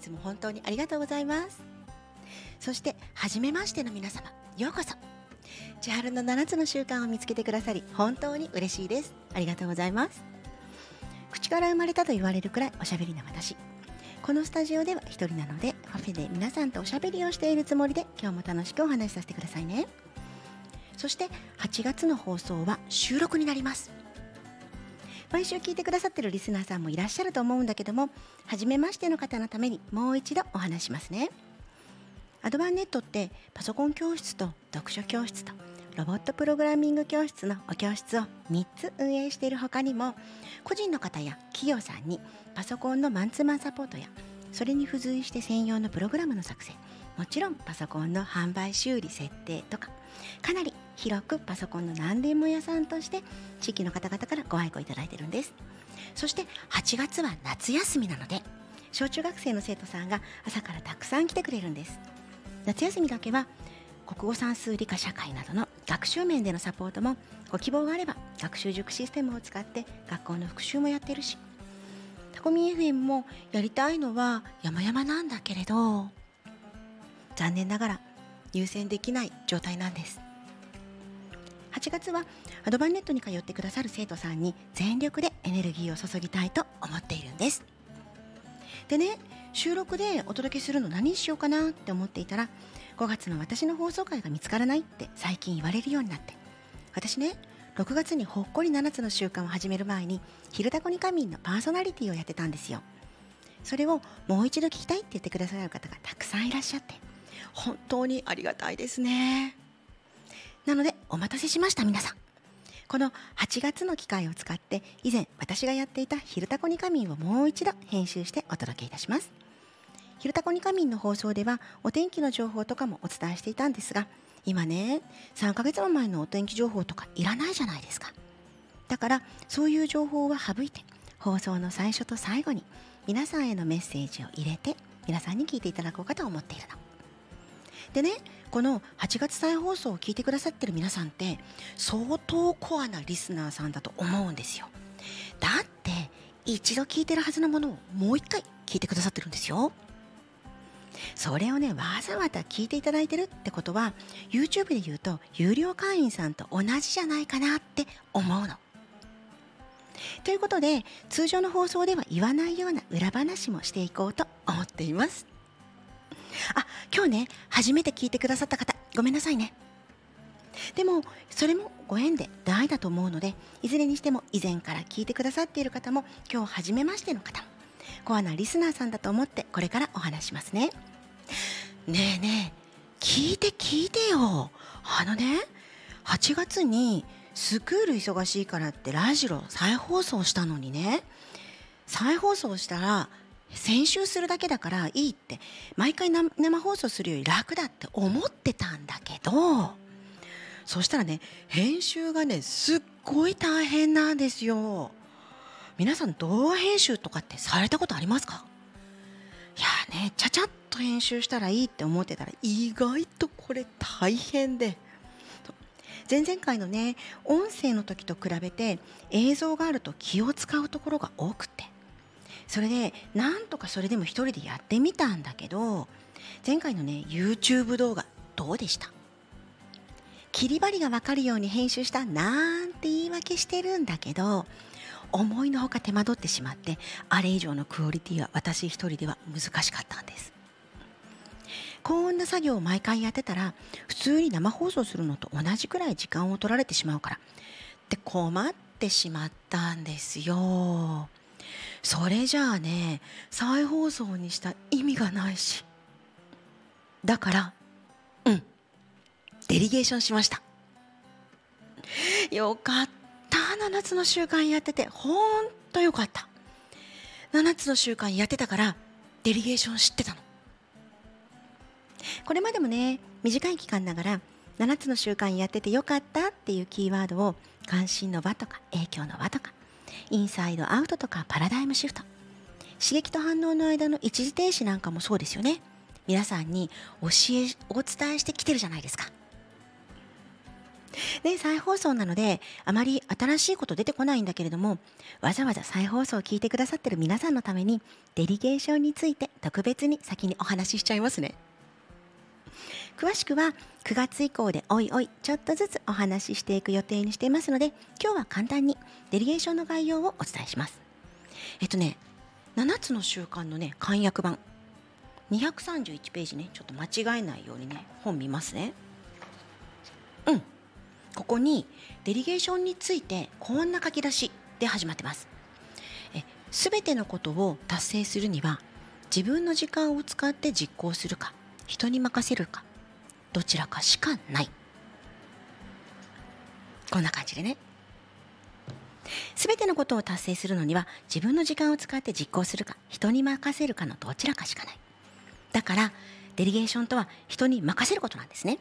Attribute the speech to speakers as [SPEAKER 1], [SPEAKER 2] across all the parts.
[SPEAKER 1] いつも本当にありがとうございます。そして初めましての皆様ようこそ。千春の7つの習慣を見つけてくださり本当に嬉しいです。ありがとうございます。口から生まれたと言われるくらいおしゃべりな私。このスタジオでは一人なのでカフェで皆さんとおしゃべりをしているつもりで今日も楽しくお話しさせてくださいね。そして8月の放送は収録になります。毎週聞いてくださってるリスナーさんもいらっしゃると思うんだけども初めましての方のためにもう一度お話しますね。アドバンネットってパソコン教室と読書教室とロボットプログラミング教室のお教室を3つ運営している他にも個人の方や企業さんにパソコンのマンツーマンサポートやそれに付随して専用のプログラムの作成もちろんパソコンの販売修理設定とかかなり広くパソコンの何でも屋さんとして地域の方々からご愛顧いただいてるんです。そして8月は夏休みなので小中学生の生徒さんが朝からたくさん来てくれるんです。夏休みだけは国語算数理科社会などの学習面でのサポートもご希望があれば学習塾システムを使って学校の復習もやってるしタコミ FM もやりたいのは山々なんだけれど残念ながら優先できない状態なんです。8月はアドバンネットに通ってくださる生徒さんに全力でエネルギーを注ぎたいと思っているんです。でね収録でお届けするの何にしようかなって思っていたら5月の私の放送回が見つからないって最近言われるようになって。私ね6月にほっこり7つの習慣を始める前に「昼タコに仮眠」のパーソナリティをやってたんですよ。それをもう一度聞きたいって言ってくださる方がたくさんいらっしゃって本当にありがたいですね。なのでお待たせしました皆さん。この8月の機会を使って以前私がやっていた「昼タコに仮眠」をもう一度編集してお届けいたします「昼タコに仮眠」の放送ではお天気の情報とかもお伝えしていたんですが今ね3ヶ月も前のお天気情報とかいらないじゃないですか。だからそういう情報は省いて放送の最初と最後に皆さんへのメッセージを入れて皆さんに聞いていただこうかと思っているの。でねこの8月再放送を聞いてくださってる皆さんって相当コアなリスナーさんだと思うんですよだって一度聞いてるはずのものをもう一回聞いてくださってるんですよそれをねわざわざ聞いていただいてるってことは YouTube で言うと有料会員さんと同じじゃないかなって思うの。ということで通常の放送では言わないような裏話もしていこうと思っています。あ今日ね初めて聞いてくださった方ごめんなさいね。でもそれもご縁で大だと思うのでいずれにしても以前から聞いてくださっている方も今日初めましての方もコアなリスナーさんだと思ってこれからお話しますね。ねえねえ聞いて聞いてよあのね8月にスクール忙しいからってラジオ再放送したのにね再放送したら先週するだけだからいいって毎回生放送するより楽だって思ってたんだけどそしたらね編集がねすっごい大変なんですよ。皆さん動画編集とかってされたことありますか？いやねちゃちゃっと編集したらいいって思ってたら意外とこれ大変で。前々回のね音声の時と比べて映像があると気を使うところが多くて。それでなんとかそれでも一人でやってみたんだけど前回のね YouTube 動画どうでした？切り張りが分かるように編集したなんて言い訳してるんだけど思いのほか手間取ってしまってあれ以上のクオリティは私一人では難しかったんです。こんな作業を毎回やってたら普通に生放送するのと同じくらい時間を取られてしまうからって困ってしまったんですよ。それじゃあね再放送にした意味がないし。だからうん。デリゲーションしました。よかった。7つの習慣やっててほんとよかった。7つの習慣やってたからデリゲーション知ってたの。これまでもね短い期間ながら7つの習慣やっててよかったっていうキーワードを関心の輪とか影響の輪とかインサイドアウトとかパラダイムシフト。刺激と反応の間の一時停止なんかもそうですよね。皆さんに教えお伝えしてきてるじゃないですか。で再放送なのであまり新しいこと出てこないんだけれどもわざわざ再放送を聞いてくださってる皆さんのためにデリゲーションについて特別に先にお話ししちゃいますね。詳しくは9月以降でおいおいちょっとずつお話ししていく予定にしていますので今日は簡単にデリゲーションの概要をお伝えします。えっとね7つの習慣のね簡約版。231ページね。ちょっと間違えないようにね本見ますね。うん。ここにデリゲーションについてこんな書き出しで始まってます。え全てのことを達成するには自分の時間を使って実行するか人に任せるかどちらかしかない。こんな感じでね。全てのことを達成するのには自分の時間を使って実行するか人に任せるかのどちらかしかない。だからデリゲーションとは人に任せることなんですね。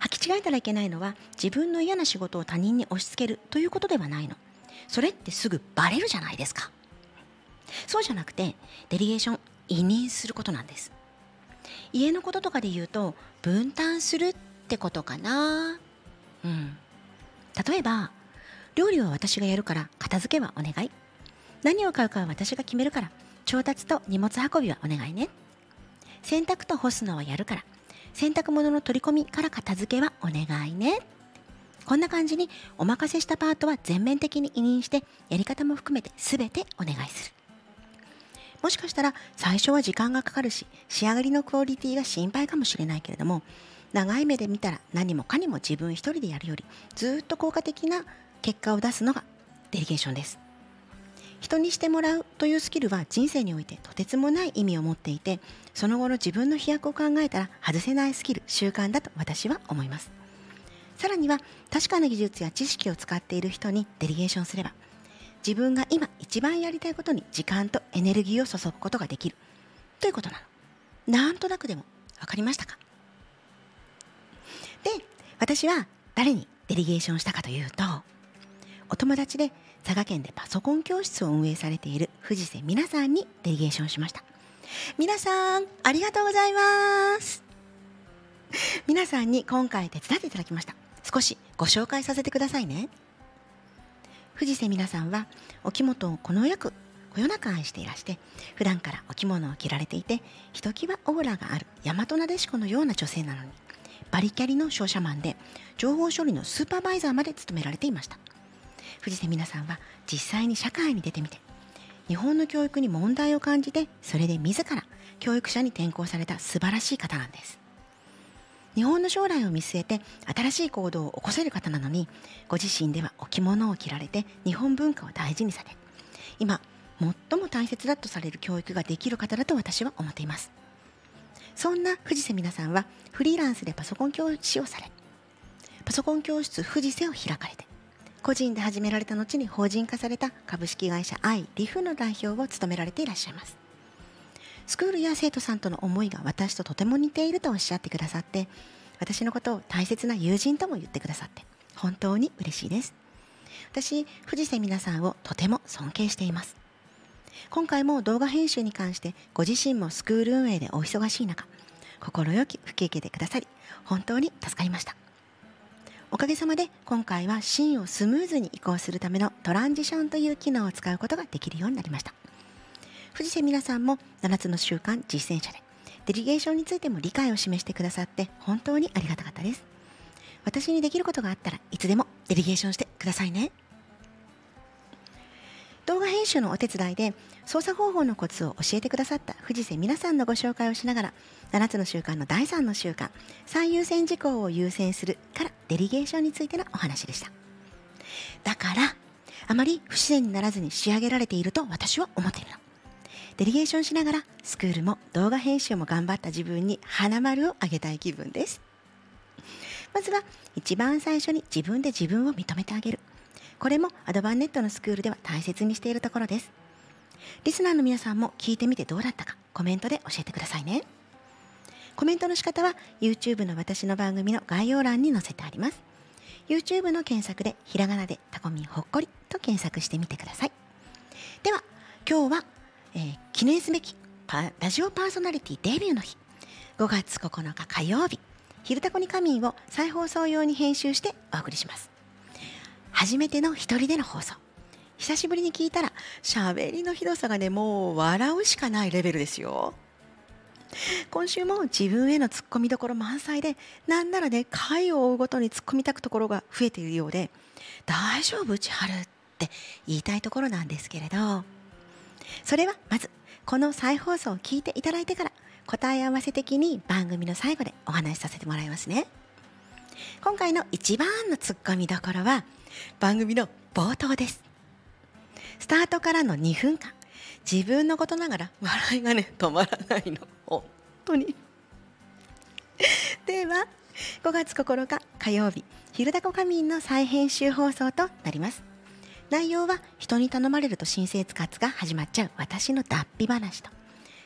[SPEAKER 1] 履き違えたらいけないのは自分の嫌な仕事を他人に押し付けるということではないの。それってすぐバレるじゃないですか。そうじゃなくてデリゲーション委任することなんです。家のこととかで言うと分担するってことかな。うん。例えば料理は私がやるから片付けはお願い。何を買うかは私が決めるから調達と荷物運びはお願いね。洗濯と干すのはやるから洗濯物の取り込みから片付けはお願いね。こんな感じにお任せしたパートは全面的に委任してやり方も含めて全てお願いする。もしかしたら最初は時間がかかるし仕上がりのクオリティが心配かもしれないけれども長い目で見たら何もかにも自分一人でやるよりずっと効果的な結果を出すのがデリゲーションです。人にしてもらうというスキルは人生においてとてつもない意味を持っていてその後の自分の飛躍を考えたら外せないスキル習慣だと私は思います。さらには確かな技術や知識を使っている人にデリゲーションすれば自分が今一番やりたいことに時間とエネルギーを注ぐことができる。ということなの。なんとなくでも分かりましたか？で私は誰にデリゲーションしたかというとお友達で佐賀県でパソコン教室を運営されている藤瀬美奈さんにデリゲーションしました。皆さんありがとうございます。皆さんに今回手伝っていただきました。少しご紹介させてくださいね。藤瀬美奈さんはお着物をこのよくこよなく愛していらして普段からお着物を着られていてひときわオーラがある大和なでしこのような女性なのにバリキャリの商社マンで情報処理のスーパーバイザーまで務められていました。藤瀬美奈さんは実際に社会に出てみて日本の教育に問題を感じてそれで自ら教育者に転校された素晴らしい方なんです。日本の将来を見据えて新しい行動を起こせる方なのにご自身ではお着物を着られて日本文化を大事にされ今最も大切だとされる教育ができる方だと私は思っています。そんな藤瀬美奈さんはフリーランスでパソコン教師をされパソコン教室藤瀬を開かれて個人で始められた後に法人化された株式会社アイリフの代表を務められていらっしゃいます。スクールや生徒さんとの思いが私ととても似ているとおっしゃってくださって私のことを大切な友人とも言ってくださって本当に嬉しいです。私藤瀬美奈さんをとても尊敬しています。今回も動画編集に関してご自身もスクール運営でお忙しい中心よき吹き受けてくださり本当に助かりました。おかげさまで今回はシーンをスムーズに移行するためのトランジションという機能を使うことができるようになりました。藤瀬美奈さんも7つの習慣実践者で。デリゲーションについても理解を示してくださって本当にありがたかったです。私にできることがあったらいつでもデリゲーションしてくださいね。動画編集のお手伝いで操作方法のコツを教えてくださった藤瀬美奈さんのご紹介をしながら7つの習慣の第3の習慣最優先事項を優先するからデリゲーションについてのお話でした。だからあまり不自然にならずに仕上げられていると私は思っているの。デリゲーションしながらスクールも動画編集も頑張った自分に花丸をあげたい気分です。まずは一番最初に自分で自分を認めてあげる。これもアドバンネットのスクールでは大切にしているところです。リスナーの皆さんも聞いてみてどうだったかコメントで教えてくださいね。コメントの仕方は YouTube の私の番組の概要欄に載せてあります。YouTube の検索でひらがなでタコミンほっこりと検索してみてください。では今日は、えー記念すべきパラジオパーソナリティデビューの日。5月9日火曜日「昼タコに仮眠」を再放送用に編集してお送りします。初めての一人での放送。久しぶりに聞いたら喋りのひどさがねもう笑うしかないレベルですよ。今週も自分へのツッコミどころ満載でなんならね回を追うごとに突っ込みたくところが増えているようで大丈夫千春って言いたいところなんですけれど。それはまずこの再放送を聞いていただいてから答え合わせ的に番組の最後でお話しさせてもらいますね。今回の一番のツッコミどころは番組の冒頭です。スタートからの2分間。自分のことながら笑いがね止まらないの。本当に。では5月9日火曜日「昼タコ仮眠」の再編集放送となります。内容は人に頼まれると申請活が始まっちゃう私の脱皮話と。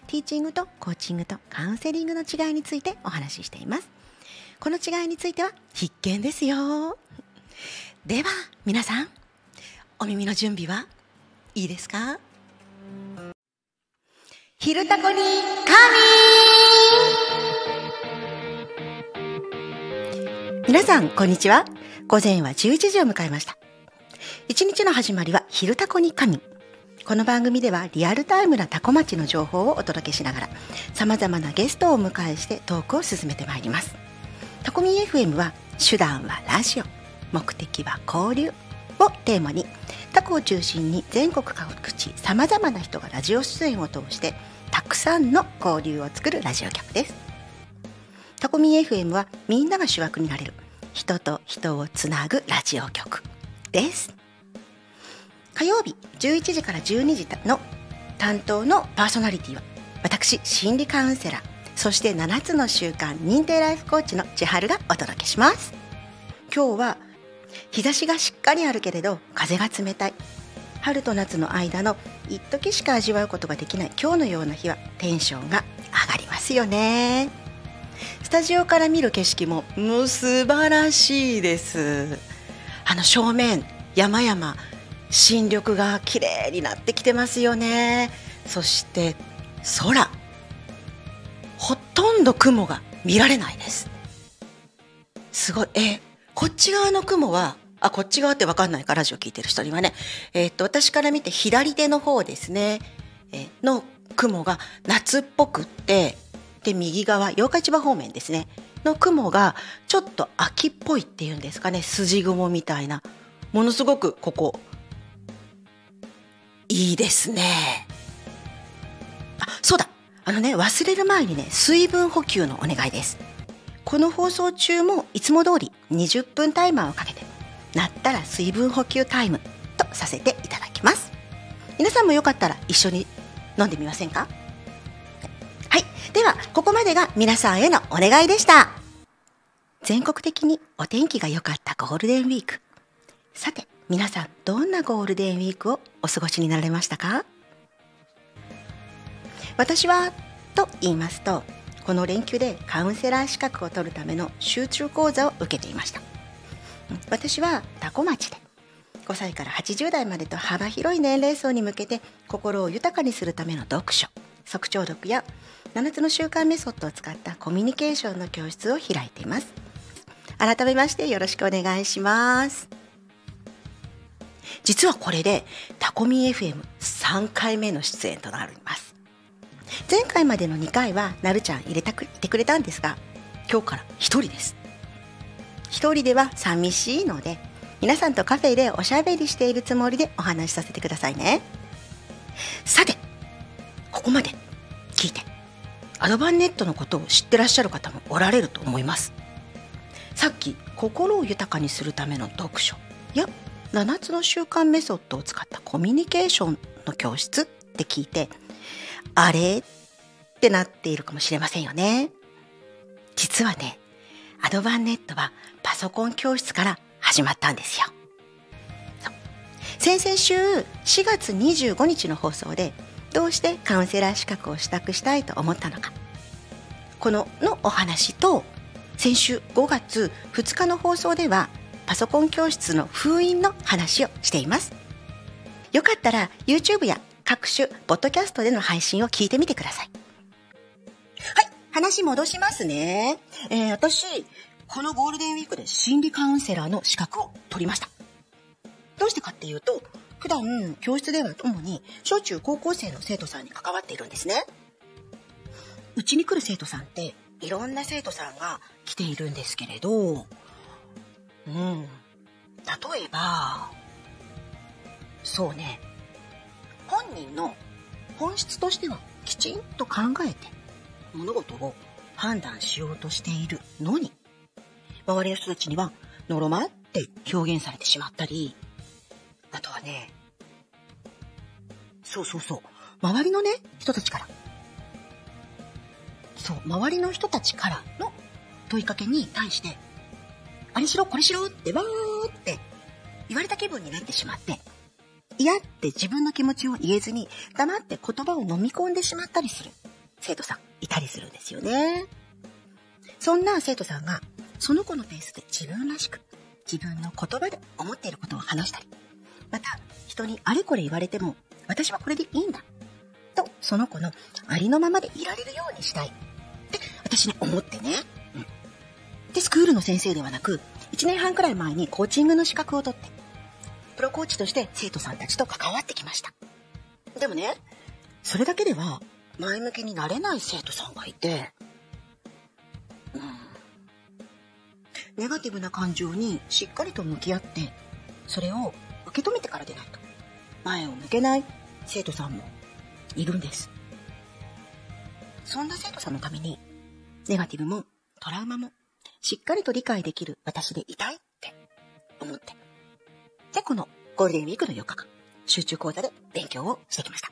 [SPEAKER 1] ティーチングとコーチングとカウンセリングの違いについてお話ししています。この違いについては必見ですよ。では皆さんお耳の準備はいいですか？昼タコに神。皆さんこんにちは。午前は11時を迎えました。一日の始まりは昼タコに神。この番組ではリアルタイムなタコ町の情報をお届けしながら様々なゲストをお迎えしてトークを進めてまいります。タコミ FM は手段はラジオ。目的は交流をテーマに。タコを中心に全国各地さまざまな人がラジオ出演を通してたくさんの交流を作るラジオ局です。タコミ FM はみんなが主役になれる。人と人をつなぐラジオ局です。火曜日11時から12時の担当のパーソナリティは私心理カウンセラー。そして7つの習慣認定ライフコーチの千春がお届けします。今日は日差しがしっかりあるけれど風が冷たい。春と夏の間の一時しか味わうことができない今日のような日はテンションが上がりますよね。スタジオから見る景色ももう素晴らしいです。あの正面山々新緑が綺麗になってきてますよね。そして空。ほとんど雲が見られないです。すごい。えこっち側の雲はあこっち側って分かんないからラジオ聞いてる人にはね。えーっと私から見て左手の方ですね、の雲が夏っぽくってで右側八日市場方面ですね。の雲がちょっと秋っぽいっていうんですかね。筋雲みたいな。ものすごくここいいですね。あそうだ。あのね忘れる前にね水分補給のお願いです。この放送中もいつも通り20分タイマーをかけてなったら水分補給タイムとさせていただきます。皆さんもよかったら一緒に飲んでみませんか？はい。ではここまでが皆さんへのお願いでした。全国的にお天気が良かったゴールデンウィーク。さて皆さんどんなゴールデンウィークをお過ごしになられましたか？私はと言いますとこの連休でカウンセラー資格を取るための集中講座を受けていました。私はタコ町で5歳から80代までと幅広い年齢層に向けて心を豊かにするための読書即聴読や7つの習慣メソッドを使ったコミュニケーションの教室を開いています。改めましてよろしくお願いします。実はこれでタコミ FM3 回目の出演となります。前回までの2回はなるちゃん入れたくいてくれたんですが今日から1人です。1人では寂しいので皆さんとカフェでおしゃべりしているつもりでお話しさせてくださいね。さてここまで聞いてアドバンネットのことを知ってらっしゃる方もおられると思います。さっき心を豊かにするための読書や7つの習慣メソッドを使ったコミュニケーションの教室って聞いてあれ？ってなっているかもしれませんよね。実はね、アドバンネットはパソコン教室から始まったんですよ。先々週4月25日の放送でどうしてカウンセラー資格を取得したいと思ったのか。こののお話と先週5月2日の放送ではパソコン教室の封印の話をしています。よかったら YouTube や各種ポッドキャストでの配信を聞いてみてください。はい、話戻しますね。えー、私、このゴールデンウィークで心理カウンセラーの資格を取りました。どうしてかっていうと、普段教室では主に小中高校生の生徒さんに関わっているんですね。うちに来る生徒さんっていろんな生徒さんが来ているんですけれど、うん。例えば、そうね、本人の本質としてはきちんと考えて物事を判断しようとしているのに、周りの人たちにはのろまって表現されてしまったり、あとはね、そうそうそう、周りのね、人たちから、そう、周りの人たちからの問いかけに対して、あれしろ、これしろってわーって言われた気分になってしまって、嫌って自分の気持ちを言えずに黙って言葉を飲み込んでしまったりする生徒さんいたりするんですよね。そんな生徒さんがその子のペースで自分らしく自分の言葉で思っていることを話したり、また人にあれこれ言われても私はこれでいいんだとその子のありのままでいられるようにしたいって私ね思ってね。で、スクールの先生ではなく、1年半くらい前にコーチングの資格を取って、プロコーチとして生徒さんたちと関わってきました。でもね、それだけでは前向きになれない生徒さんがいて、うん、ネガティブな感情にしっかりと向き合って、それを受け止めてからでないと、前を向けない生徒さんもいるんです。そんな生徒さんのために、ネガティブもトラウマもしっかりと理解できる私でいたいって思って。で、このゴールデンウィークの4日間、集中講座で勉強をしてきました。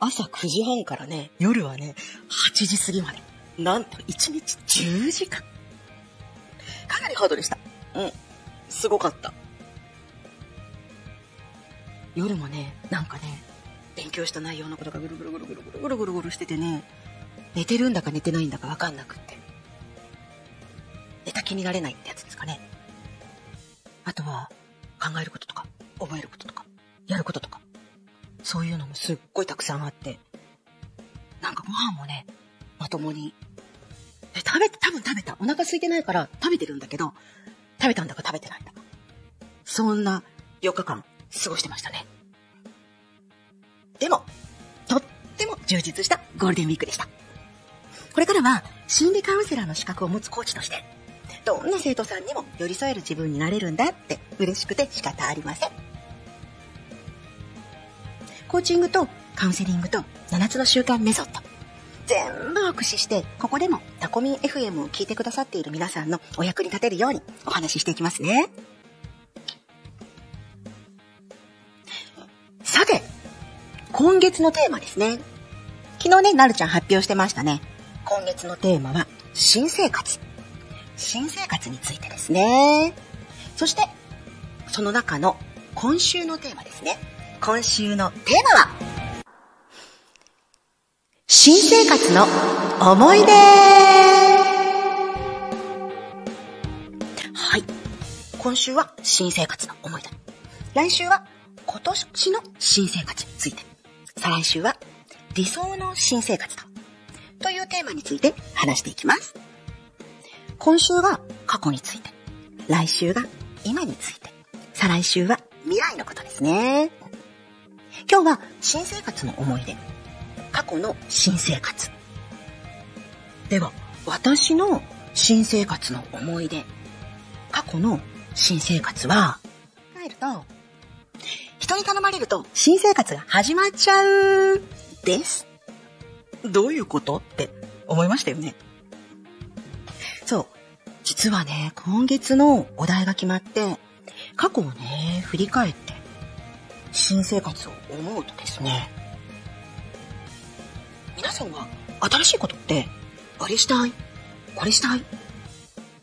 [SPEAKER 1] 朝9時半からね、夜はね、8時過ぎまで。なんと1日10時間。かなりハードでした。うん。すごかった。夜もね、なんかね、勉強した内容のことがぐるぐるぐるぐるぐるぐるぐるしててね、寝てるんだか寝てないんだかわかんなくって。寝た気になれないってやつですかね。あとは、考えることとか、覚えることとか、やることとか、そういうのもすっごいたくさんあって、なんかご飯もね、まともに、え、食べて、多分食べた。お腹空いてないから食べてるんだけど、食べたんだか食べてないんだか。そんな4日間過ごしてましたね。でも、とっても充実したゴールデンウィークでした。これからは心理カウンセラーの資格を持つコーチとして、どんな生徒さんにも寄り添える自分になれるんだって嬉しくて仕方ありません。コーチングとカウンセリングと7つの習慣メソッド。全部を駆使して、ここでもタコミン FM を聞いてくださっている皆さんのお役に立てるようにお話ししていきますね。さて、今月のテーマですね。昨日ね、なるちゃん発表してましたね。今月のテーマは、新生活。新生活についてですね。そして、その中の今週のテーマですね。今週のテーマは、新生活の思い出はい。今週は新生活の思い出。来週は今年の新生活について。再来週は理想の新生活と。というテーマについて話していきます。今週が過去について。来週が今について。再来週は未来のことですね。今日は新生活の思い出。過去の新生活。では、私の新生活の思い出。過去の新生活は、帰ると、人に頼まれると新生活が始まっちゃう、です。どういうこと？って思いましたよね。実はね、今月のお題が決まって、過去をね、振り返って、新生活を思うとですね、皆さんは新しいことって、あれしたい、これしたい？っ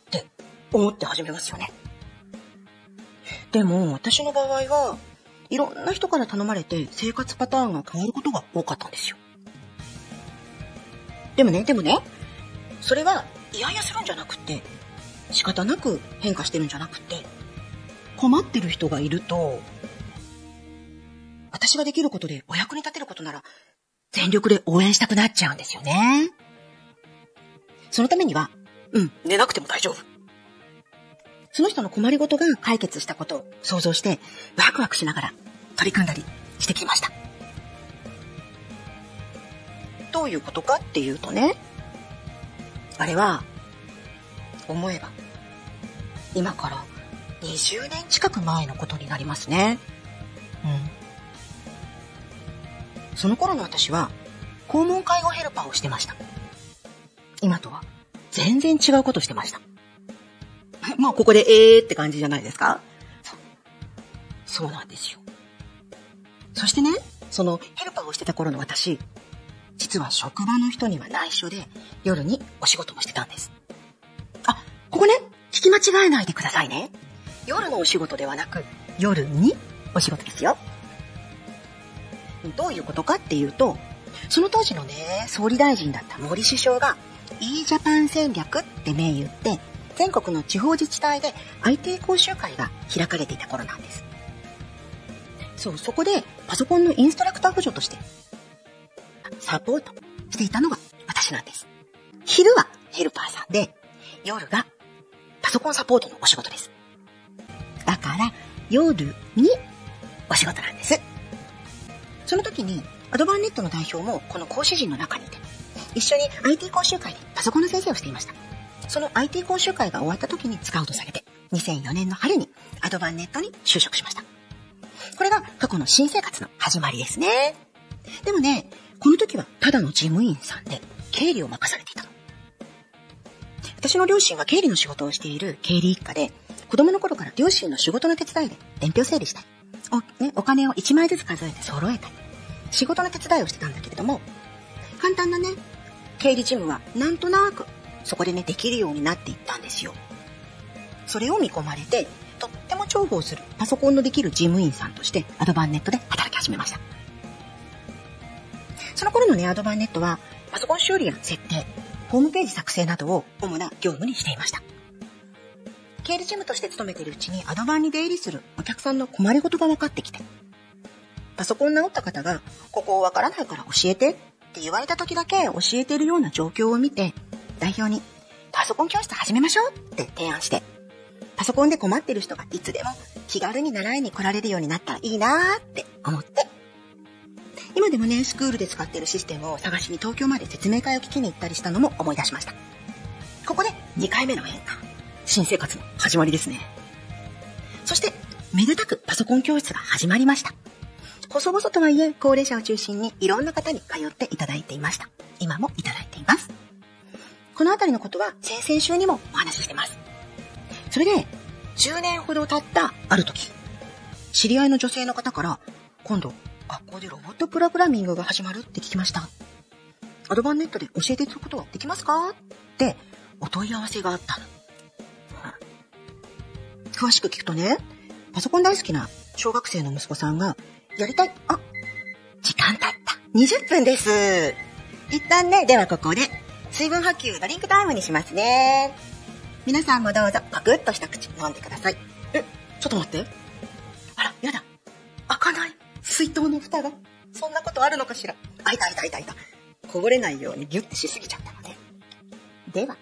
[SPEAKER 1] て思って始めますよね。でも私の場合はいろんな人から頼まれて生活パターンが変わることが多かったんですよ。でもね、でもね、それは嫌々するんじゃなくて、仕方なく変化してるんじゃなくて、困ってる人がいると、私ができることでお役に立てることなら、全力で応援したくなっちゃうんですよね。そのためには、うん、寝なくても大丈夫。その人の困りごとが解決したことを想像して、ワクワクしながら取り組んだりしてきました。どういうことかっていうとね、あれは、思えば、今から20年近く前のことになりますね。うん。その頃の私は、訪問介護ヘルパーをしてました。今とは全然違うことしてました。まあ、ここでえーって感じじゃないですか？そう。そうなんですよ。そしてね、そのヘルパーをしてた頃の私、実は職場の人には内緒で夜にお仕事もしてたんです。ここね、聞き間違えないでくださいね。夜のお仕事ではなく、夜にお仕事ですよ。どういうことかっていうと、その当時のね、総理大臣だった森首相が、e ジャパン戦略って銘打って、全国の地方自治体で IT 講習会が開かれていた頃なんです。そう、そこでパソコンのインストラクター補助として、サポートしていたのが私なんです。昼はヘルパーさんで、夜がパソコンサポートのお仕事です。だから、夜にお仕事なんです。その時に、アドバンネットの代表もこの講師陣の中にいて、一緒に IT 講習会でパソコンの先生をしていました。その IT 講習会が終わった時にスカウトされて、2004年の春にアドバンネットに就職しました。これが過去の新生活の始まりですね。でもね、この時はただの事務員さんで経理を任されていたの。私の両親が経理の仕事をしている経理一家で、子供の頃から両親の仕事の手伝いで伝票整理したり、お,、ね、お金を1枚ずつ数えて揃えたり、仕事の手伝いをしてたんだけれども、簡単なね、経理事務はなんとなくそこでね、できるようになっていったんですよ。それを見込まれて、とっても重宝するパソコンのできる事務員さんとしてアドバンネットで働き始めました。その頃のね、アドバンネットは、パソコン修理や設定、ホームページ作成などを主な業務にしていました。経理事務として勤めているうちにアドバンに出入りするお客さんの困りごとが分かってきて、パソコン直った方が、ここわからないから教えてって言われた時だけ教えてるような状況を見て、代表に、パソコン教室始めましょうって提案して、パソコンで困ってる人がいつでも気軽に習いに来られるようになったらいいなーって思って、今でもね、スクールで使っているシステムを探しに東京まで説明会を聞きに行ったりしたのも思い出しました。ここで2回目の変化。新生活の始まりですね。そして、めでたくパソコン教室が始まりました。細々とはいえ、高齢者を中心にいろんな方に通っていただいていました。今もいただいています。このあたりのことは先々週にもお話ししてます。それで、10年ほど経ったある時、知り合いの女性の方から、今度、学校でロボットプログラミングが始まるって聞きました。アドバンネットで教えていただくことはできますか？ってお問い合わせがあったの。詳しく聞くとね、パソコン大好きな小学生の息子さんが、やりたい、あ、時間経った。20分です。一旦ね、ではここで、水分補給ドリンクタイムにしますね。皆さんもどうぞ、パクッと一口飲んでください。え、ちょっと待って。あら、やだ。開かない。水筒の蓋が。そんなことあるのかしら？あ、いたいたいたいた。こぼれないようにギュッてしすぎちゃったのね。では。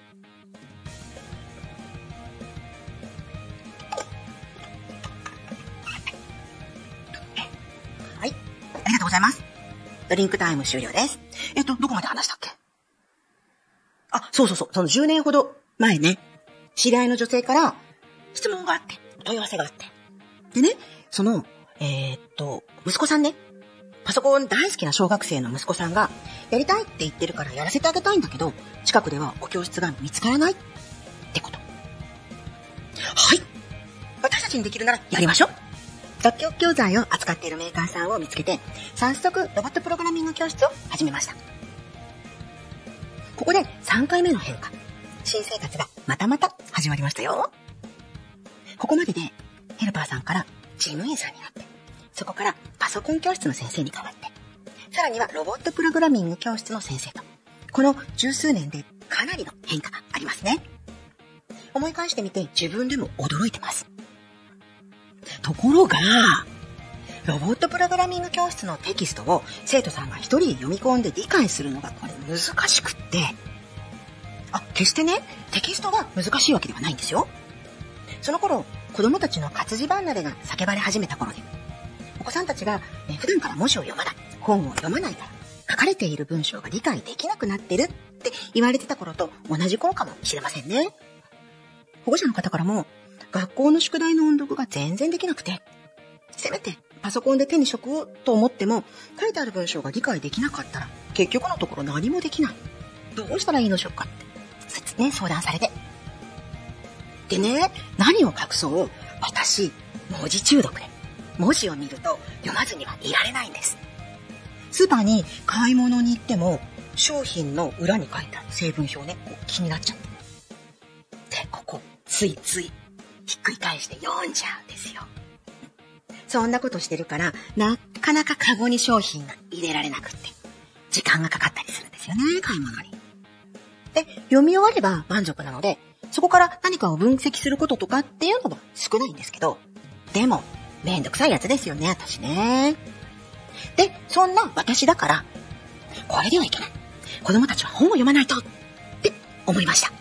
[SPEAKER 1] はい。ありがとうございます。ドリンクタイム終了です。えっと、どこまで話したっけ？あ、そうそうそう。その10年ほど前ね、知り合いの女性から質問があって、問い合わせがあって。でね、その、えーっと、息子さんね、パソコン大好きな小学生の息子さんが、やりたいって言ってるからやらせてあげたいんだけど、近くではお教室が見つからないってこと。はい。私たちにできるならやりましょう。楽曲教材を扱っているメーカーさんを見つけて、早速ロボットプログラミング教室を始めました。ここで3回目の変化。新生活がまたまた始まりましたよ。ここまででヘルパーさんから事務員さんになって、そこからパソコン教室の先生に変わって、さらにはロボットプログラミング教室の先生と、この十数年でかなりの変化がありますね。思い返してみて自分でも驚いてます。ところが、ロボットプログラミング教室のテキストを生徒さんが一人で読み込んで理解するのがこれ難しくって、あ、決してね、テキストが難しいわけではないんですよ。その頃、子供たちの活字離れが叫ばれ始めた頃で、お子さんたちが、ね、普段から文字を読まない、本を読まないから、書かれている文章が理解できなくなってるって言われてた頃と同じ頃かもしれませんね。保護者の方からも、学校の宿題の音読が全然できなくて、せめてパソコンで手に職をと思っても、書いてある文章が理解できなかったら、結局のところ何もできない。どうしたらいいのでしょうかって、ね、相談されて。でね、何を隠そう、私、文字中毒で、文字を見ると読まずにはいられないんです。スーパーに買い物に行っても、商品の裏に書いてある成分表ね、気になっちゃって。で、ここ、ついつい、ひっくり返して読んじゃうんですよ。そんなことしてるから、なかなかカゴに商品が入れられなくって、時間がかかったりするんですよね、買い物に。で、読み終われば満足なので、そこから何かを分析することとかっていうのも少ないんですけど、でも、めんどくさいやつですよね、私ね。で、そんな私だから、これではいけない。子供たちは本を読まないとって思いました。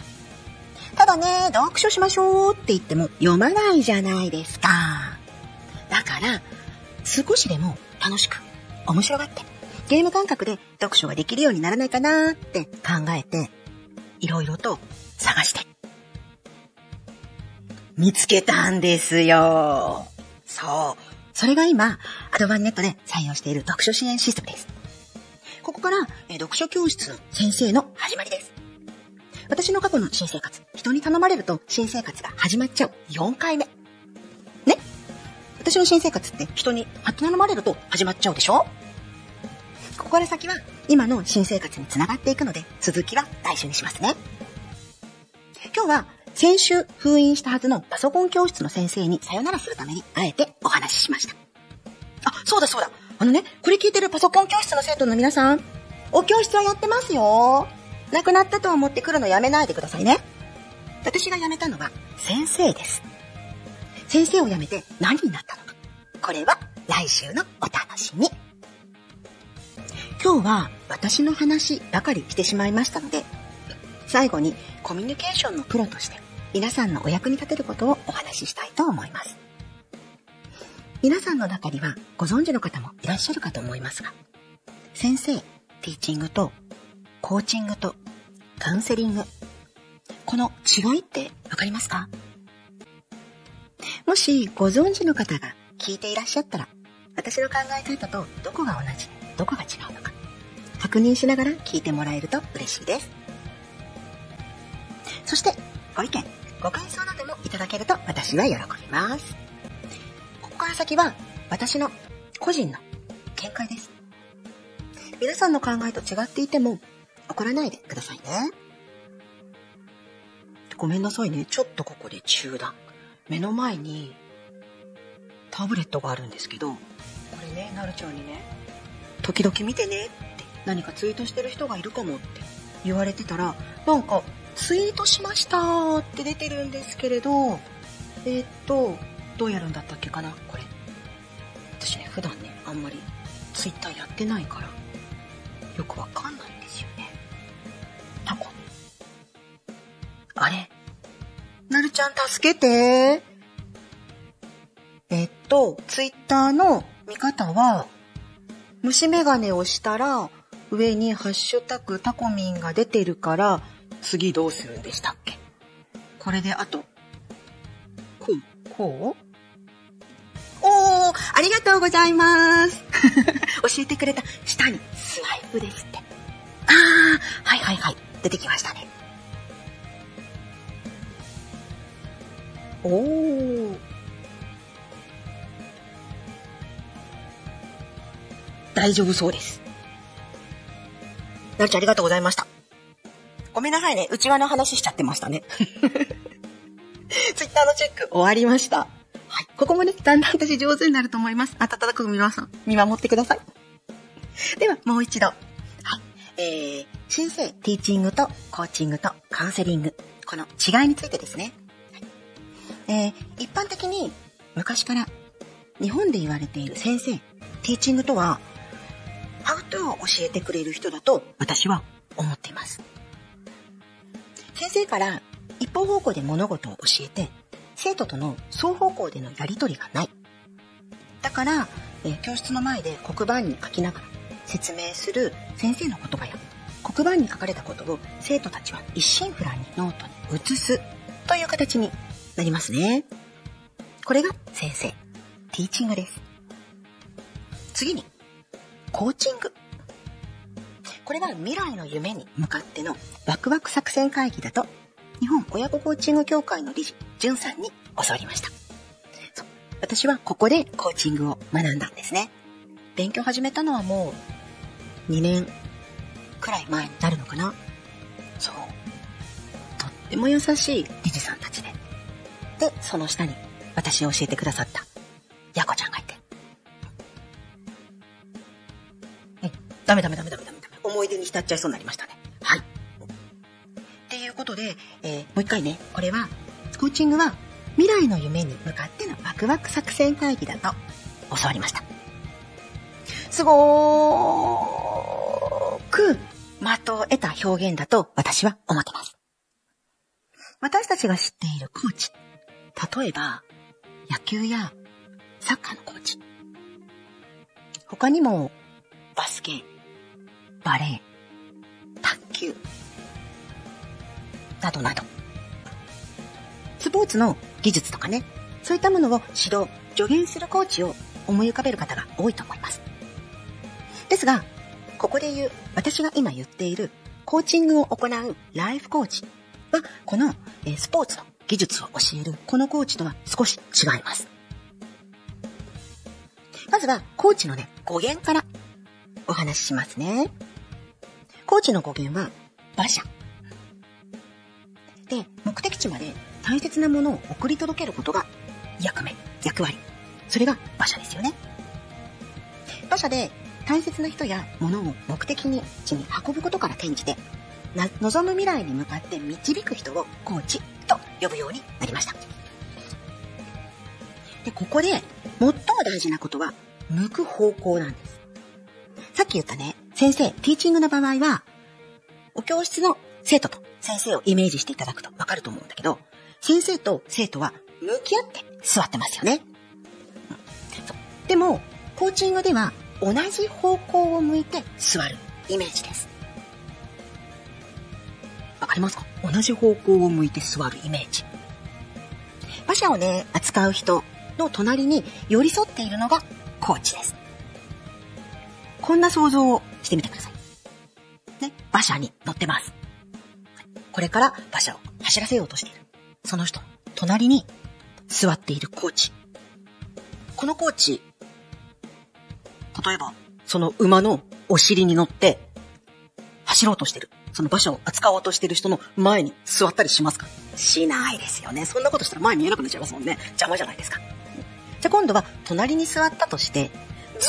[SPEAKER 1] ただね、読書しましょうって言っても読まないじゃないですか。だから、少しでも楽しく、面白がって、ゲーム感覚で読書ができるようにならないかなって考えて、いろいろと探して、見つけたんですよ。そう。それが今、アドバンネットで採用している読書支援システムです。ここから、え読書教室の先生の始まりです。私の過去の新生活、人に頼まれると新生活が始まっちゃう4回目。ね？私の新生活って人に頼まれると始まっちゃうでしょ？ここから先は今の新生活につながっていくので、続きは来週にしますね。今日は先週封印したはずのパソコン教室の先生にさよならするためにあえてお話ししました。あ、そうだそうだ。あのね、これ聞いてるパソコン教室の生徒の皆さん、お教室はやってますよ。なくなったと思って来るのやめないでくださいね。私が辞めたのは先生です。先生を辞めて何になったのか。これは来週のお楽しみ。今日は私の話ばかりしてしまいましたので、最後にコミュニケーションのプロとして皆さんのお役に立てることをお話ししたいと思います。皆さんの中にはご存知の方もいらっしゃるかと思いますが、先生、ティーチングとコーチングとカウンセリング、この違いってわかりますか？もしご存知の方が聞いていらっしゃったら、私の考え方とどこが同じ、どこが違うのか、確認しながら聞いてもらえると嬉しいです。そして、ご意見、ご感想などもいただけると私は喜びます。ここから先は私の個人の見解です。皆さんの考えと違っていても怒らないでくださいね。ごめんなさいね。ちょっとここで中断。目の前にタブレットがあるんですけど、これね、なるちゃんにね、時々見てねって何かツイートしてる人がいるかもって言われてたら、なんかツイートしましたって出てるんですけれど、えーっと、どうやるんだったっけかな？これ。私ね、普段ね、あんまりツイッターやってないから、よくわかんないんですよね。タコ。あれ？なるちゃん助けて。えっと、ツイッターの見方は、虫眼鏡をしたら、上にハッシュタグタコミンが出てるから、次どうするんでしたっけ？これであと、こう、こう？おー、ありがとうございます。教えてくれた下にスワイプですって。あー、はいはいはい。出てきましたね。おー。大丈夫そうです。なるちゃんありがとうございました。ごめんなさいね。内輪の話しちゃってましたね。ツイッターのチェック終わりました。はい。ここもね、だんだん私上手になると思います。温かく皆さん、見守ってください。では、もう一度。はい。えー、先生、ティーチングとコーチングとカウンセリング。この違いについてですね。はいえー、一般的に昔から日本で言われている先生、テティーチングとは、ハウツーを教えてくれる人だと私は思っています。先生から一方方向で物事を教えて、生徒との双方向でのやりとりがない。だから、え教室の前で黒板に書きながら説明する先生の言葉や黒板に書かれたことを生徒たちは一心不乱にノートに写すという形になりますね。これが先生、ティーチングです。次に、コーチング。これは未来の夢に向かってのワクワク作戦会議だと、日本親子コーチング協会の理事、じゅんさんに教わりました。私はここでコーチングを学んだんですね。勉強始めたのはもう2年くらい前になるのかな。そう。とっても優しい理事さんたちで。で、その下に私を教えてくださった、やこちゃんがいて。うん、ダメダメダメダメダメダメ。浸っちゃいそうになりましたね。はい。っていうことで、えーもう一回ね、これは、コーチングは未来の夢に向かってのワクワク作戦会議だと教わりました。すごーく的を得た表現だと私は思ってます。私たちが知っているコーチ。例えば、野球やサッカーのコーチ。他にも、バスケ、バレエ、卓球、などなど。スポーツの技術とかね、そういったものを指導、助言するコーチを思い浮かべる方が多いと思います。ですが、ここで言う、私が今言っている、コーチングを行うライフコーチは、この、スポーツの技術を教える、このコーチとは少し違います。まずは、コーチのね、語源からお話ししますね。コーチの語源は、馬車。で、目的地まで大切なものを送り届けることが役目、役割。それが馬車ですよね。馬車で大切な人や物を目的に地に運ぶことから転じて、望む未来に向かって導く人をコーチと呼ぶようになりました。で、ここで最も大事なことは、向く方向なんです。さっき言ったね、先生、ティーチングの場合は、お教室の生徒と先生をイメージしていただくとわかると思うんだけど、先生と生徒は向き合って座ってますよね。うんでも、コーチングでは同じ方向を向いて座るイメージです。わかりますか？同じ方向を向いて座るイメージ。馬車をね、扱う人の隣に寄り添っているのがコーチです。こんな想像をしてみてください。ね、馬車に乗ってます。これから馬車を走らせようとしている。その人隣に座っているコーチ。このコーチ、例えば、その馬のお尻に乗って走ろうとしてる。その馬車を扱おうとしてる人の前に座ったりしますか？しないですよね。そんなことしたら前見えなくなっちゃいますもんね。邪魔じゃないですか。じゃあ今度は隣に座ったとして、ず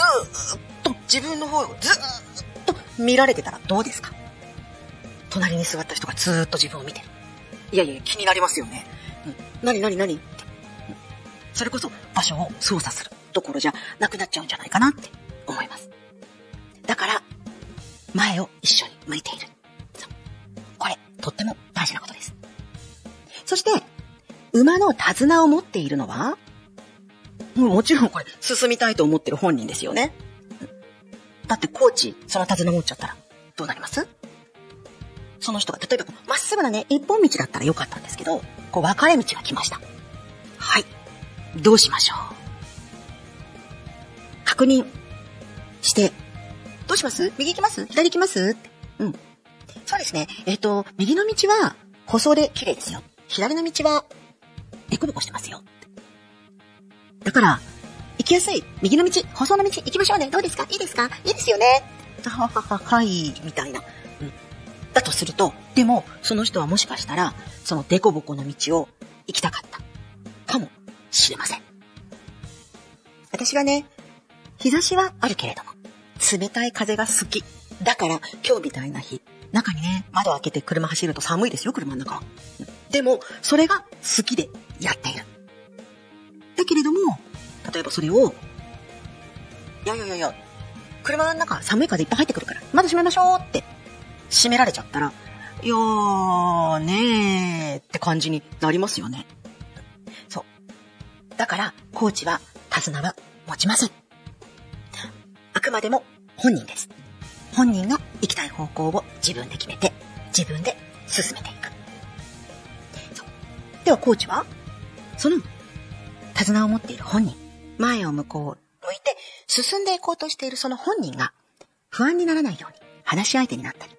[SPEAKER 1] ーっと自分の方をずーっ見られてたらどうですか？隣に座った人がずーっと自分を見てる。いやいや、気になりますよね。うん、何何何？って、うんそれこそ場所を操作するところじゃなくなっちゃうんじゃないかなって思います。だから、前を一緒に向いている。そうこれ、とっても大事なことです。そして、馬の手綱を持っているのは、もちろんこれ、進みたいと思ってる本人ですよね。だってコーチ、その手綱持っちゃったら、どうなります？その人が、例えば、まっすぐなね、一本道だったらよかったんですけど、こう、分かれ道が来ました。はい。どうしましょう？確認して、どうします？右行きます？左行きます？うん。そうですね。えっ、と、右の道は、細で綺麗ですよ。左の道は、デコボコしてますよ。だから、きやすい。右の道、細の道行きましょうね。どうですか？いいですか？いいですよね。ははは、はい、みたいな。うん。だとすると、でも、その人はもしかしたら、そのデコボコの道を行きたかった。かもしれません。私はね、日差しはあるけれども、冷たい風が好き。だから、今日みたいな日、中にね、窓開けて車走ると寒いですよ、車の中は。でも、それが好きでやっている。だけれども、例えばそれを、いやいやいやいや、車の中寒い風いっぱい入ってくるから、窓閉めましょうって、閉められちゃったら、いやーねーって感じになりますよね。そう。だから、コーチは手綱は持ちません。あくまでも本人です。本人が行きたい方向を自分で決めて、自分で進めていく。そうでは、コーチは、その、手綱を持っている本人、前を向こう、向いて進んでいこうとしているその本人が、不安にならないように話し相手になったり、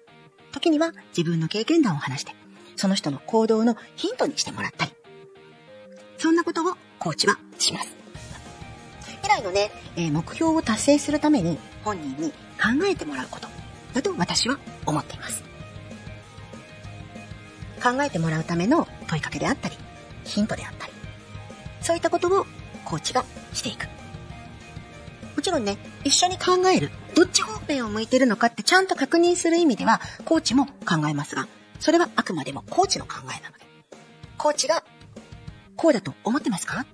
[SPEAKER 1] 時には自分の経験談を話して、その人の行動のヒントにしてもらったり、そんなことをコーチはします。未来のね、えー目標を達成するために本人に考えてもらうことだと私は思っています。考えてもらうための問いかけであったり、ヒントであったり、そういったことをコーチがしていく。もちろんね、一緒に考える。どっち方面を向いてるのかってちゃんと確認する意味では、コーチも考えますが、それはあくまでもコーチの考えなので、コーチが、こうだと思ってますか？っ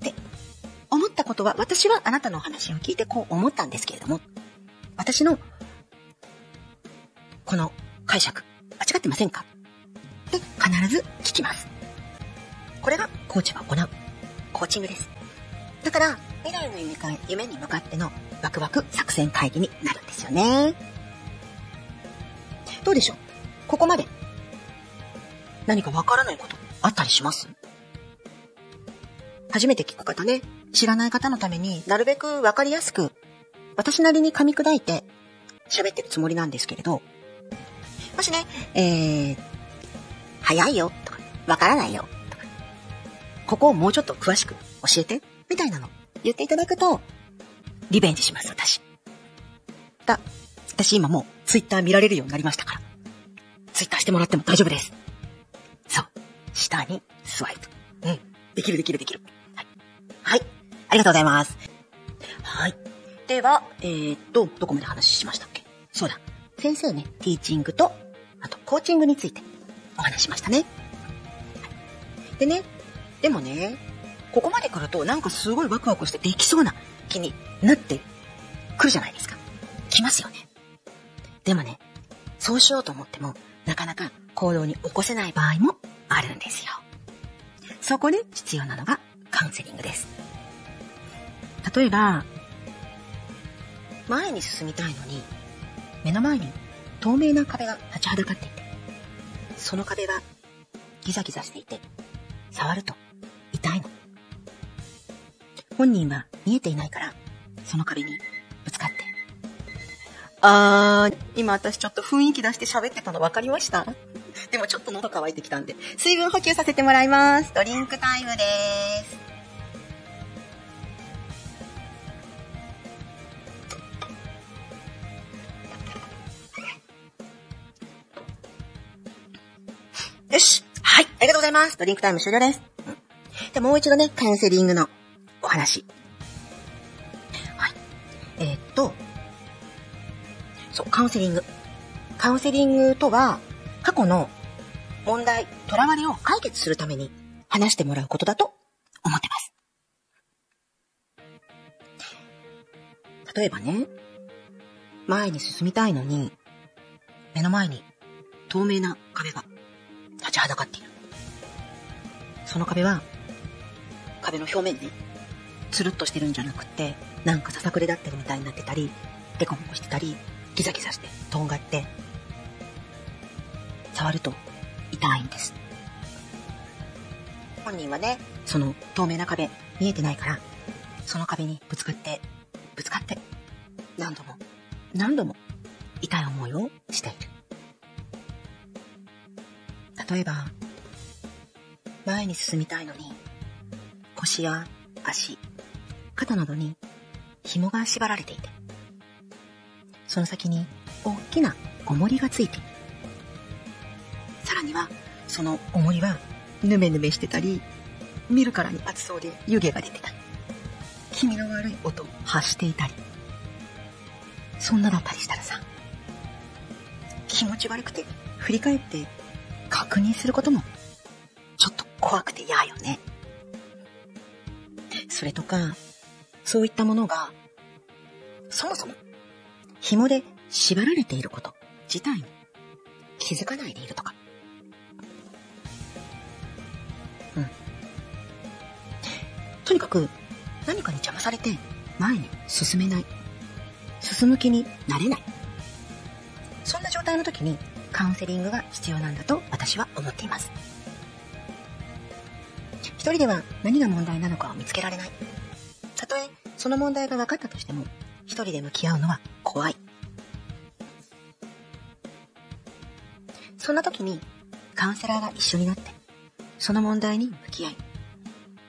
[SPEAKER 1] て、思ったことは、私はあなたのお話を聞いてこう思ったんですけれども、私の、この解釈、間違ってませんか？って必ず聞きます。これがコーチが行う、コーチングです。だから、未来の夢か夢に向かってのワクワク作戦会議になるんですよね。どうでしょう？ここまで。何かわからないことあったりします？初めて聞く方ね、知らない方のためになるべくわかりやすく、私なりに噛み砕いて喋ってるつもりなんですけれど、もしね、えー、早いよとか、わからないよとか、ここをもうちょっと詳しく教えて。みたいなの言っていただくと、リベンジします、私。だ、私今もうツイッター見られるようになりましたから。ツイッターしてもらっても大丈夫です。そう。下にスワイプ。うん。できるできるできる。はい。はい。ありがとうございます。はい。では、えー、っと、どこまで話しましたっけ？そうだ。先生ね、ティーチングと、あと、コーチングについてお話しましたね。でね、でもね、ここまで来るとなんかすごいワクワクしてできそうな気になってくるじゃないですか。来ますよね。でもね、そうしようと思っても、なかなか行動に起こせない場合もあるんですよ。そこで必要なのがカウンセリングです。例えば、前に進みたいのに、目の前に透明な壁が立ちはだかっていて、その壁がギザギザしていて、触ると。本人は見えていないから、その壁にぶつかって。あー、今私ちょっと雰囲気出して喋ってたの分かりましたでもちょっと喉乾いてきたんで、水分補給させてもらいます。ドリンクタイムです。よし。はい。ありがとうございます。ドリンクタイム終了です。で、もう一度ね、カウンセリングのお話。はい。えーっと、そう、カウンセリング。カウンセリングとは、過去の問題、囚われを解決するために話してもらうことだと思ってます。例えばね、前に進みたいのに、目の前に透明な壁が立ちはだかっている。その壁は、壁の表面ね、つるっとしてるんじゃなくて、なんかささくれだってるみたいになってたり、デコボコしてたり、ギザギザして、とんがって、触ると痛いんです。本人はね、その透明な壁見えてないから、その壁にぶつかって、ぶつかって、何度も、何度も痛い思いをしている。例えば、前に進みたいのに、腰や足、肩などに紐が縛られていて、その先に大きな重りがついている。さらにはその重りはヌメヌメしてたり見るからに熱そうで湯気が出てたり気味の悪い音を発していたりそんなだったりしたらさ気持ち悪くて振り返って確認することもちょっと怖くて嫌よねそれとかそういったものがそもそも紐で縛られていること自体に気づかないでいるとか。うん。とにかく何かに邪魔されて前に進めない。進む気になれない。そんな状態の時にカウンセリングが必要なんだと私は思っています。一人では何が問題なのかを見つけられない。たとえその問題が分かったとしても、一人で向き合うのは怖い。そんな時にカウンセラーが一緒になって、その問題に向き合い、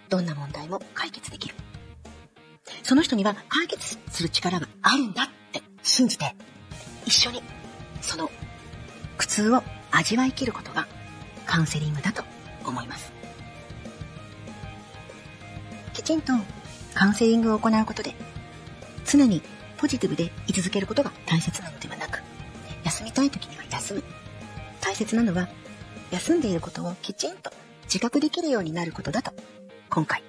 [SPEAKER 1] どんな問題も解決できる。その人には解決する力があるんだって信じて、一緒にその苦痛を味わい切ることがカウンセリングだと思います。きちんとカウンセリングを行うことで、常にポジティブで居続けることが大切なのではなく、休みたい時には休む。大切なのは、休んでいることをきちんと自覚できるようになることだと、今回、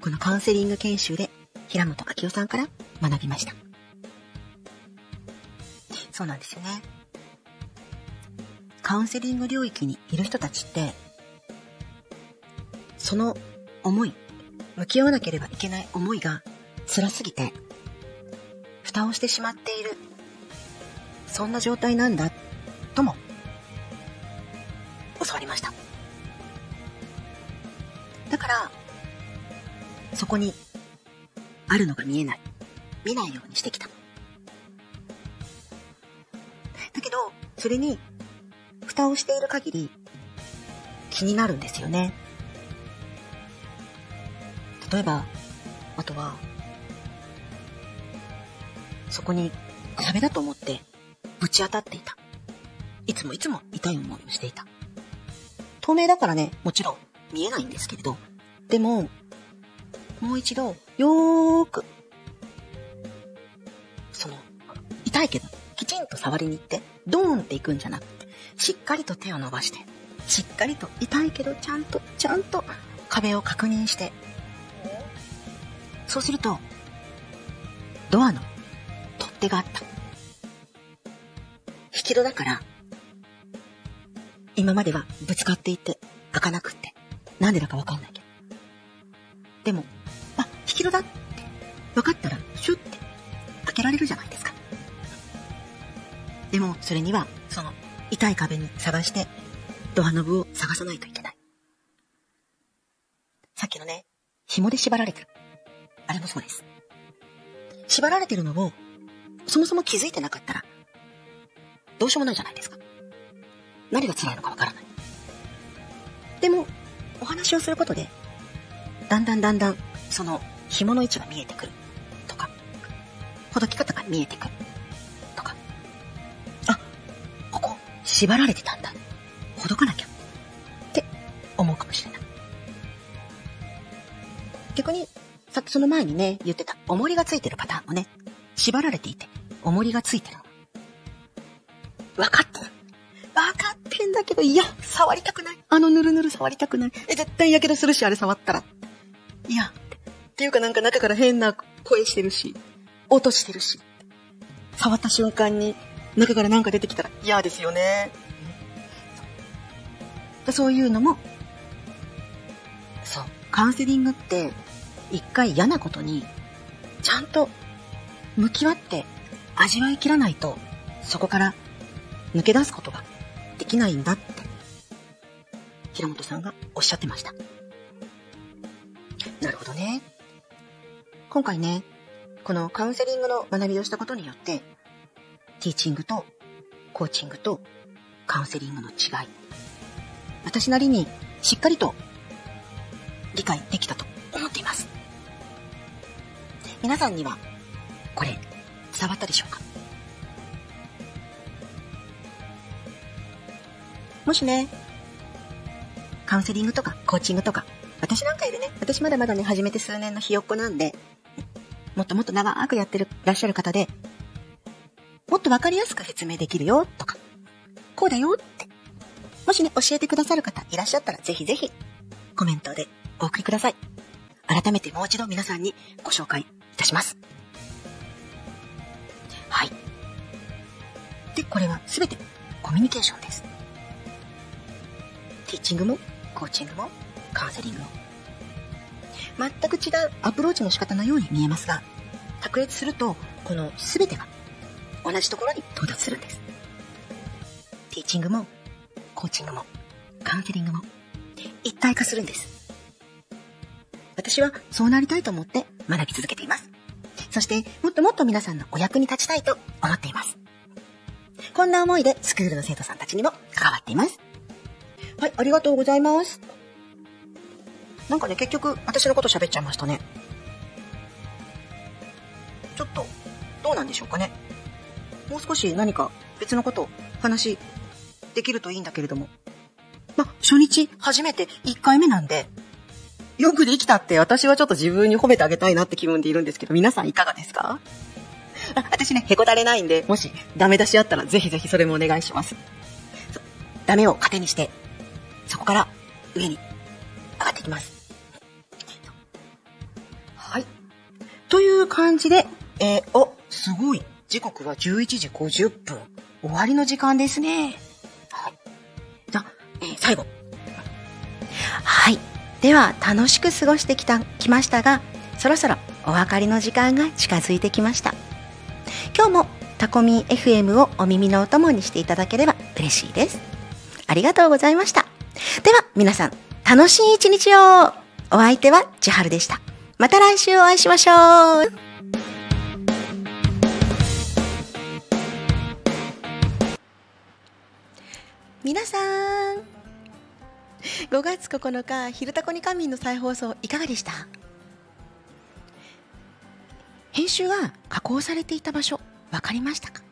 [SPEAKER 1] このカウンセリング研修で平本明夫さんから学びました。そうなんですよね。カウンセリング領域にいる人たちって、その思い、向き合わなければいけない思いが辛すぎて、蓋をしてしまっている、そんな状態なんだ、とも、教わりました。だから、そこに、あるのが見えない、見ないようにしてきた。だけど、それに、蓋をしている限り、気になるんですよね。例えば、あとは、そこに壁だと思ってぶち当たっていた。いつもいつも痛い思いをしていた。透明だからね、もちろん見えないんですけれど、でも、もう一度、よーく、その、痛いけど、きちんと触りに行って、ドーンっていくんじゃなくて、しっかりと手を伸ばして、しっかりと痛いけど、ちゃんと、ちゃんと壁を確認して、そうすると、ドアの取っ手があった。引き戸だから、今まではぶつかっていて開かなくって、なんでだかわかんないけど。でも、あ、引き戸だって分かったら、シュッて開けられるじゃないですか。でも、それには、その、痛い壁に探して、ドアノブを探さないといけない。さっきのね、紐で縛られてる。あれもそうです。縛られてるのを、そもそも気づいてなかったら、どうしようもないじゃないですか。何が辛いのかわからない。でも、お話をすることで、だんだんだんだん、その紐の位置が見えてくる。とか、ほどき方が見えてくる。とか、あ、ここ、縛られてたんだ。ほどかなきゃ。って思うかもしれない。逆に、さっきその前にね、言ってた、重りがついてるパターンもね、縛られていて、重りがついてるの。分かってる。分かってんだけど、いや、触りたくない。あのぬるぬる触りたくない。え、絶対やけどするし、あれ触ったら。いや、っていうかなんか中から変な声してるし、音してるし。触った瞬間に、中からなんか出てきたら嫌ですよね。そういうのも、そう、カウンセリングって、一回嫌なことに、ちゃんと向き合って味わい切らないと、そこから抜け出すことができないんだって、平本さんがおっしゃってました。なるほどね。今回ね、このカウンセリングの学びをしたことによって、ティーチングとコーチングとカウンセリングの違い、私なりにしっかりと理解できたと思っています。皆さんには、これ、伝わったでしょうか？もしね、カウンセリングとかコーチングとか、私なんかいるね、私まだまだね、始めて数年のひよっこなんで、もっともっと長くやってる、らっしゃる方で、もっとわかりやすく説明できるよ、とか、こうだよって、もしね、教えてくださる方いらっしゃったら、ぜひぜひ、コメントでお送りください。改めてもう一度皆さんにご紹介たします。はい。で、これはすべてコミュニケーションです。ティーチングも、コーチングも、カウンセリングも。全く違うアプローチの仕方のように見えますが、卓越すると、このすべてが同じところに到達するんです。ティーチングも、コーチングも、カウンセリングも、一体化するんです。私はそうなりたいと思って学び続けています。そして、もっともっと皆さんのお役に立ちたいと思っています。こんな思いでスクールの生徒さんたちにも関わっています。はい、ありがとうございます。なんかね、結局、私のこと喋っちゃいましたね。ちょっと、どうなんでしょうかね。もう少し何か別のことを話できるといいんだけれども。ま、初日、初めて1回目なんで、よくできたって私はちょっと自分に褒めてあげたいなって気分でいるんですけど、皆さんいかがですか？私ね、へこたれないんで、もしダメ出しあったらぜひぜひそれもお願いします。ダメを糧にして、そこから上に上がっていきます。はい。という感じで、えー、お、すごい。時刻は11時50分。終わりの時間ですね。はい。じゃあ、えー最後。はい。では、楽しく過ごしてきた、きましたが、そろそろお別れの時間が近づいてきました。今日もタコミン FM をお耳のお供にしていただければ嬉しいです。ありがとうございました。では、皆さん、楽しい一日をお相手は千春でした。また来週お会いしましょう皆さん 5月9日「昼タコに仮眠」の再放送いかがでした？編集が加工されていた場所分かりましたか？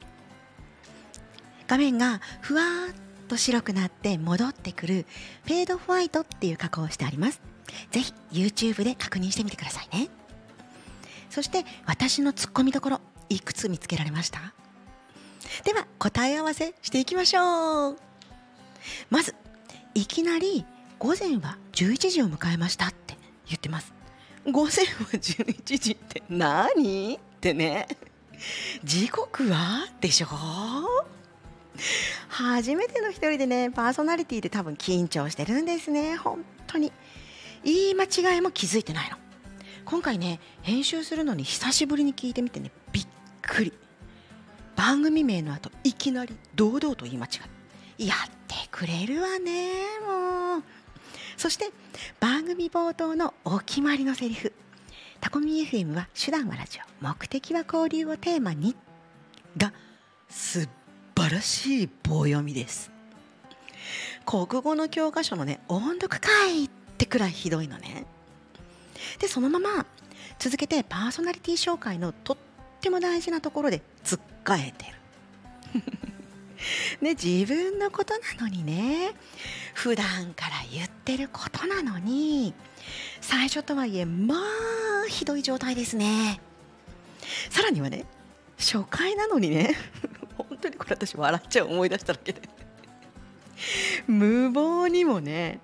[SPEAKER 1] 画面がふわーっと白くなって戻ってくるフェードホワイトっていう加工をしてあります。ぜひ YouTube で確認してみてくださいね。そして私のツッコミどころいくつ見つけられました？では答え合わせしていきましょう。まずいきなり午前は11時を迎えましたって言ってます。午前は11時って何？ってね。時刻は？でしょ初めての一人でねパーソナリティで多分緊張してるんですね。本当に。言い間違いも気づいてないの。今回ね編集するのに久しぶりに聞いてみてねびっくり。番組名の後いきなり堂々と言い間違いやってくれるわねもう。そして番組冒頭のお決まりのセリフ。タコミ FM は手段はラジオ。目的は交流をテーマに。が素晴らしい棒読みです。国語の教科書のね音読会ってくらいひどいのね。でそのまま続けてパーソナリティ紹介のとっても大事なところでつっかえてる。ね、自分のことなのにね。普段から言ってることなのに最初とはいえまあひどい状態ですね。さらにはね初回なのにね 本当にこれ私笑っちゃう思い出しただけで。無謀にもね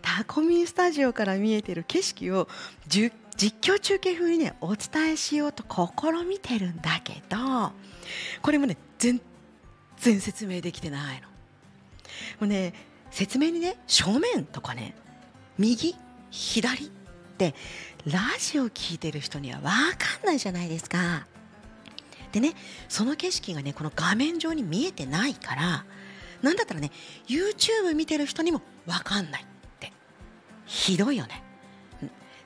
[SPEAKER 1] タコミンスタジオから見えてる景色を実況中継風にねお伝えしようと試みてるんだけどこれもね全然説明できてないの。もうね説明にね正面とかね右左ってラジオ聞いてる人には分かんないじゃないですか。でねその景色がねこの画面上に見えてないからなんだったらね YouTube 見てる人にも分かんないってひどいよね。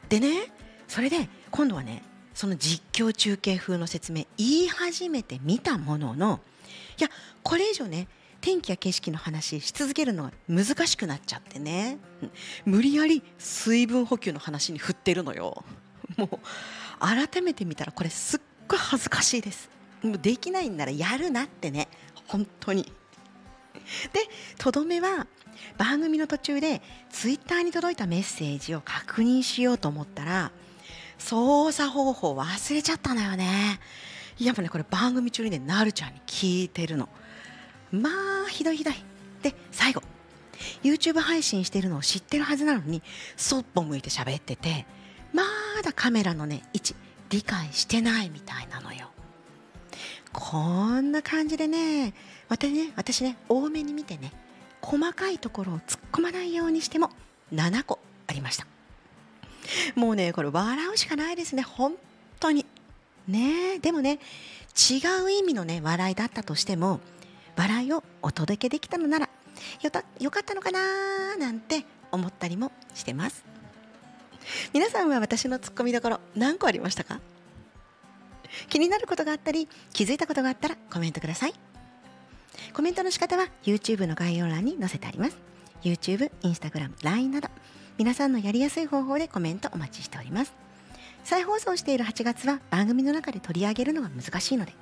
[SPEAKER 1] でねそれで今度はねその実況中継風の説明言い始めてみたもののいやこれ以上ね天気や景色の話し続けるのが難しくなっちゃってね。無理やり水分補給の話に振ってるのよ。もう改めて見たらこれすっごい恥ずかしいです。もうできないんならやるなってね。本当に。でとどめは番組の途中でツイッターに届いたメッセージを確認しようと思ったら操作方法忘れちゃったのよね。やっぱねこれ番組中にねなるちゃんに聞いてるの。まあひどいひどい。で最後。YouTube 配信してるのを知ってるはずなのにそっぽ向いて喋っててまだカメラのね位置理解してないみたいなのよ。こんな感じでね私ね私ね多めに見てね細かいところを突っ込まないようにしても7個ありました。もうねこれ笑うしかないですね本当に。ねでもね違う意味のね笑いだったとしても笑いをお届けできたのならよたよかったのかななんて思ったりもしてます。皆さんは私のツッコミどころ何個ありましたか？気になることがあったり気づいたことがあったらコメントください。コメントの仕方は YouTube の概要欄に載せてあります。YouTube、Instagram、LINE など皆さんのやりやすい方法でコメントお待ちしております。再放送している8月は番組の中で取り上げるのが難しいので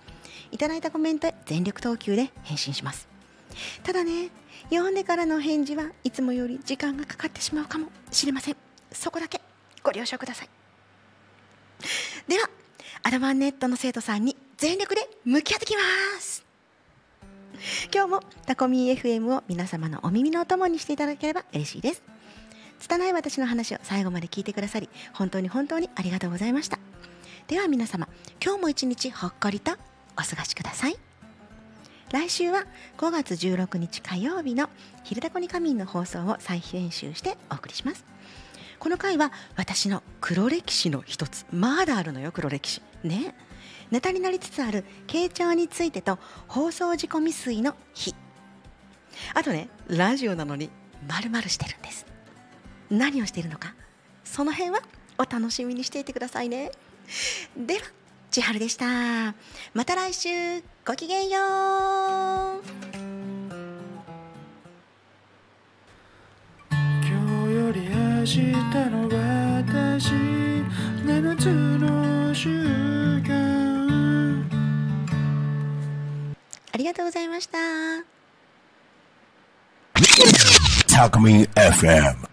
[SPEAKER 1] いただいたコメントへ全力投球で返信します。ただね読んでからの返事はいつもより時間がかかってしまうかもしれません。そこだけご了承ください。ではアドバンネットの生徒さんに全力で向き合ってきます。今日もタコミー FM を皆様のお耳のお供にしていただければ嬉しいです。拙い私の話を最後まで聞いてくださり本当に本当にありがとうございました。では皆様今日も一日ほっこりとお過ごしください。来週は5月16日火曜日の「昼タコに仮眠」の放送を再編集してお送りします。この回は私の黒歴史の一つまだあるのよ黒歴史。ね。ネタになりつつある傾聴についてと放送事故未遂の日。あとねラジオなのにまるしてるんです。何をしているのかその辺はお楽しみにしていてくださいね。では千春でした。また来週ごきげんよう。
[SPEAKER 2] 今日より明日の私7つの習慣
[SPEAKER 1] ありがとうございました。
[SPEAKER 3] Talk Me FM.